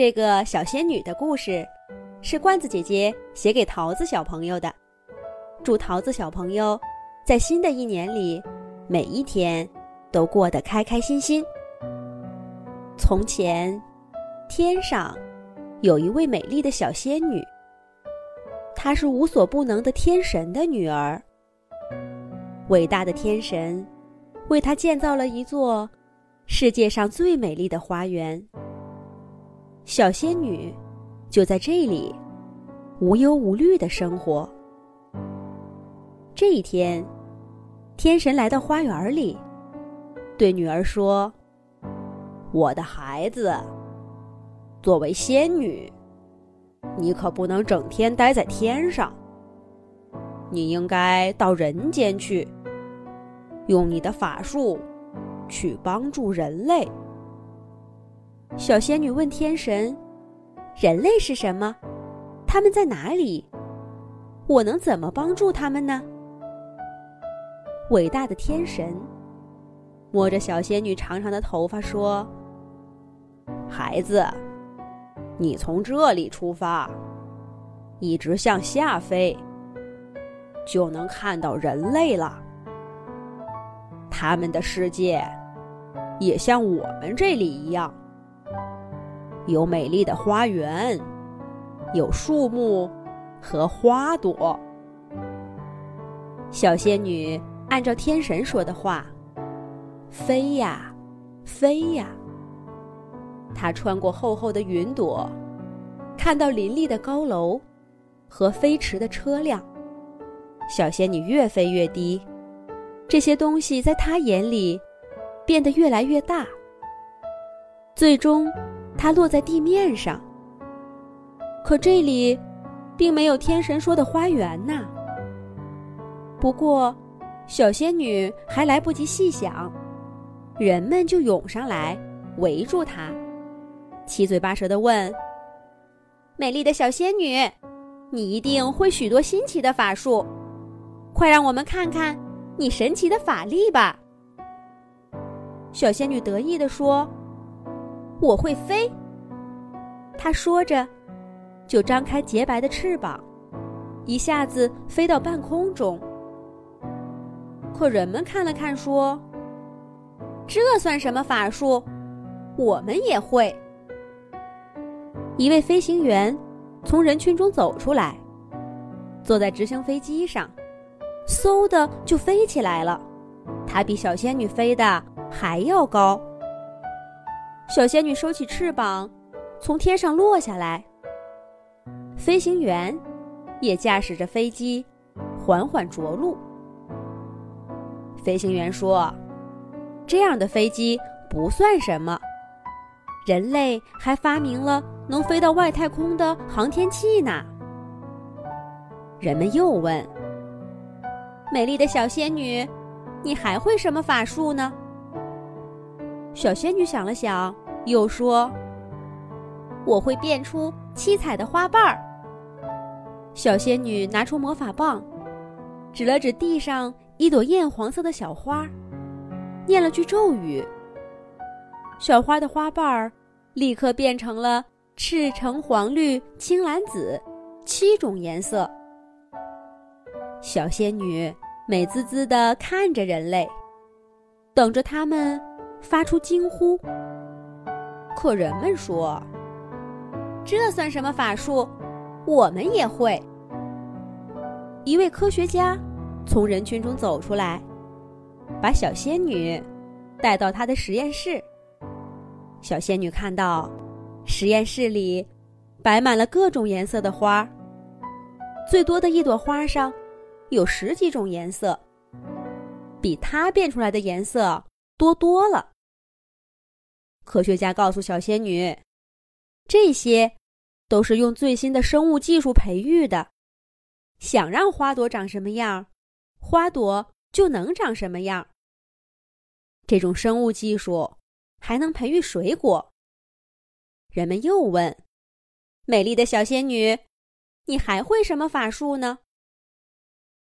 这个小仙女的故事，是罐子姐姐写给桃子小朋友的。祝桃子小朋友在新的一年里，每一天都过得开开心心。从前，天上有一位美丽的小仙女，她是无所不能的天神的女儿。伟大的天神为她建造了一座世界上最美丽的花园。小仙女就在这里无忧无虑的生活。这一天，天神来到花园里，对女儿说：“我的孩子，作为仙女，你可不能整天待在天上，你应该到人间去，用你的法术去帮助人类。”小仙女问天神：“人类是什么？他们在哪里？我能怎么帮助他们呢？”伟大的天神摸着小仙女长长的头发说：“孩子，你从这里出发，一直向下飞，就能看到人类了。他们的世界也像我们这里一样。”有美丽的花园，有树木和花朵。小仙女按照天神说的话，飞呀，飞呀。她穿过厚厚的云朵，看到林立的高楼和飞驰的车辆。小仙女越飞越低，这些东西在她眼里变得越来越大，最终。它落在地面上，可这里并没有天神说的花园呐。不过，小仙女还来不及细想，人们就涌上来围住她，七嘴八舌的问：“美丽的小仙女，你一定会许多新奇的法术，快让我们看看你神奇的法力吧！”小仙女得意地说。我会飞。他说着，就张开洁白的翅膀，一下子飞到半空中。可人们看了看，说：“这算什么法术？我们也会。”一位飞行员从人群中走出来，坐在直升飞机上，嗖的就飞起来了。他比小仙女飞的还要高。小仙女收起翅膀，从天上落下来。飞行员也驾驶着飞机，缓缓着陆。飞行员说：“这样的飞机不算什么，人类还发明了能飞到外太空的航天器呢。”人们又问：“美丽的小仙女，你还会什么法术呢？”小仙女想了想，又说：“我会变出七彩的花瓣儿。”小仙女拿出魔法棒，指了指地上一朵艳黄色的小花，念了句咒语，小花的花瓣儿立刻变成了赤、橙、黄、绿、青、蓝、紫七种颜色。小仙女美滋滋的看着人类，等着他们。发出惊呼，可人们说：“这算什么法术？我们也会。”一位科学家从人群中走出来，把小仙女带到他的实验室。小仙女看到实验室里摆满了各种颜色的花，最多的一朵花上有十几种颜色，比她变出来的颜色。多多了。科学家告诉小仙女，这些都是用最新的生物技术培育的。想让花朵长什么样，花朵就能长什么样。这种生物技术还能培育水果。人们又问：“美丽的小仙女，你还会什么法术呢？”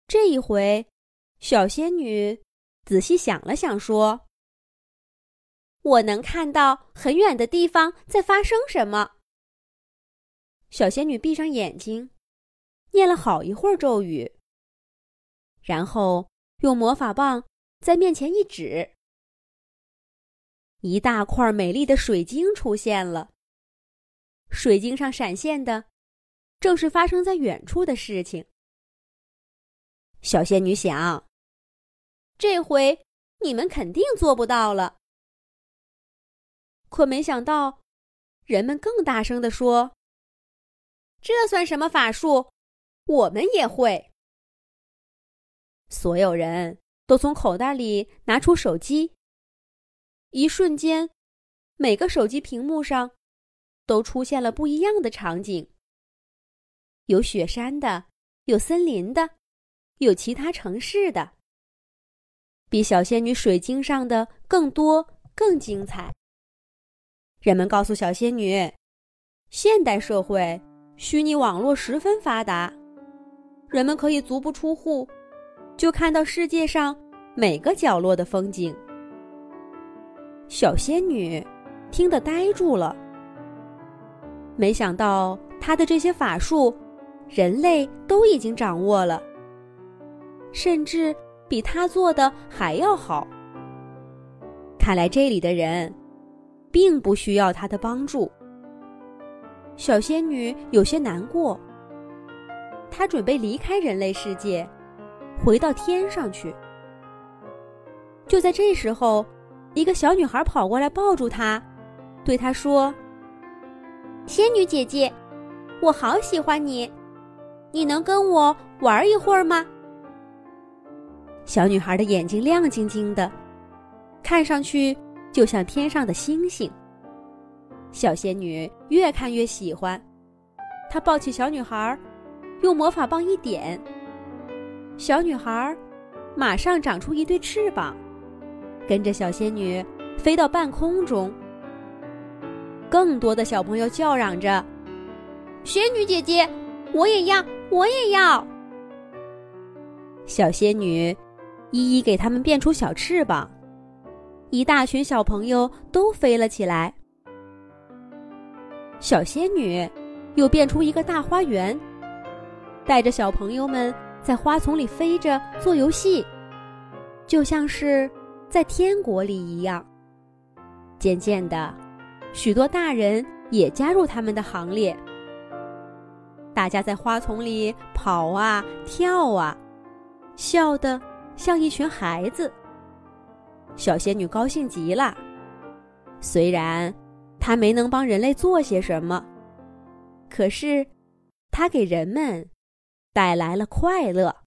这一回，小仙女仔细想了想，说。我能看到很远的地方在发生什么，小仙女闭上眼睛，念了好一会儿咒语，然后用魔法棒在面前一指，一大块美丽的水晶出现了。水晶上闪现的，正是发生在远处的事情。小仙女想：这回你们肯定做不到了。可没想到，人们更大声地说：“这算什么法术？我们也会！”所有人都从口袋里拿出手机。一瞬间，每个手机屏幕上都出现了不一样的场景：有雪山的，有森林的，有其他城市的，比小仙女水晶上的更多、更精彩。人们告诉小仙女，现代社会虚拟网络十分发达，人们可以足不出户就看到世界上每个角落的风景。小仙女听得呆住了，没想到她的这些法术，人类都已经掌握了，甚至比她做的还要好。看来这里的人。并不需要他的帮助。小仙女有些难过，她准备离开人类世界，回到天上去。就在这时候，一个小女孩跑过来抱住她，对她说：“仙女姐姐，我好喜欢你，你能跟我玩一会儿吗？”小女孩的眼睛亮晶晶的，看上去。就像天上的星星。小仙女越看越喜欢，她抱起小女孩，用魔法棒一点，小女孩马上长出一对翅膀，跟着小仙女飞到半空中。更多的小朋友叫嚷着：“仙女姐姐，我也要，我也要！”小仙女一一给他们变出小翅膀。一大群小朋友都飞了起来。小仙女又变出一个大花园，带着小朋友们在花丛里飞着做游戏，就像是在天国里一样。渐渐的，许多大人也加入他们的行列。大家在花丛里跑啊跳啊，笑得像一群孩子。小仙女高兴极了，虽然她没能帮人类做些什么，可是她给人们带来了快乐。